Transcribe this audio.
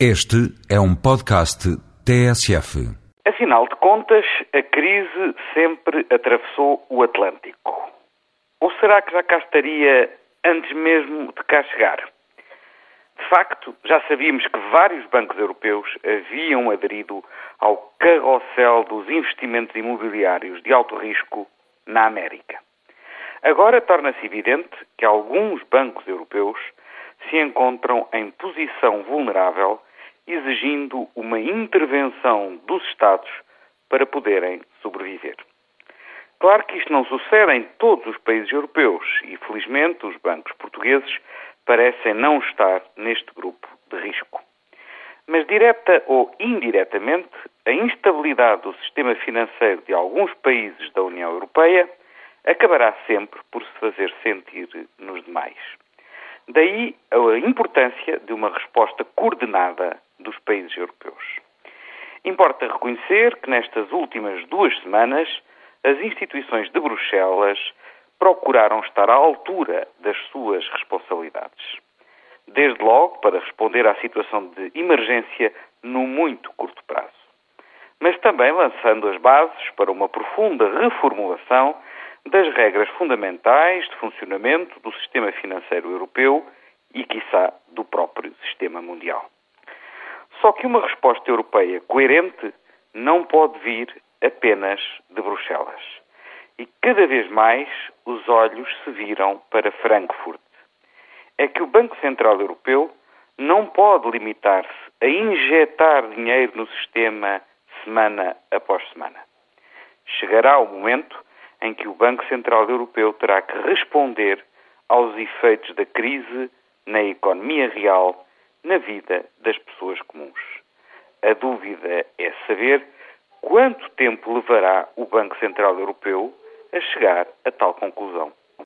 Este é um podcast TSF. Afinal de contas, a crise sempre atravessou o Atlântico. Ou será que já cá estaria antes mesmo de cá chegar? De facto, já sabíamos que vários bancos europeus haviam aderido ao carrossel dos investimentos imobiliários de alto risco na América. Agora torna-se evidente que alguns bancos europeus se encontram em posição vulnerável, exigindo uma intervenção dos Estados para poderem sobreviver. Claro que isto não sucede em todos os países europeus e, felizmente, os bancos portugueses parecem não estar neste grupo de risco. Mas, direta ou indiretamente, a instabilidade do sistema financeiro de alguns países da União Europeia acabará sempre por se fazer sentir nos demais. Daí a importância de uma resposta coordenada dos países europeus. Importa reconhecer que nestas últimas duas semanas as instituições de Bruxelas procuraram estar à altura das suas responsabilidades. Desde logo para responder à situação de emergência no muito curto prazo. Mas também lançando as bases para uma profunda reformulação das regras fundamentais de funcionamento do sistema financeiro europeu e, quiçá, do próprio sistema mundial. Só que uma resposta europeia coerente não pode vir apenas de Bruxelas. E cada vez mais os olhos se viram para Frankfurt. É que o Banco Central Europeu não pode limitar-se a injetar dinheiro no sistema semana após semana. Chegará o momento em que o Banco Central Europeu terá que responder aos efeitos da crise na economia real, na vida das pessoas comuns. A dúvida é saber quanto tempo levará o Banco Central Europeu a chegar a tal conclusão.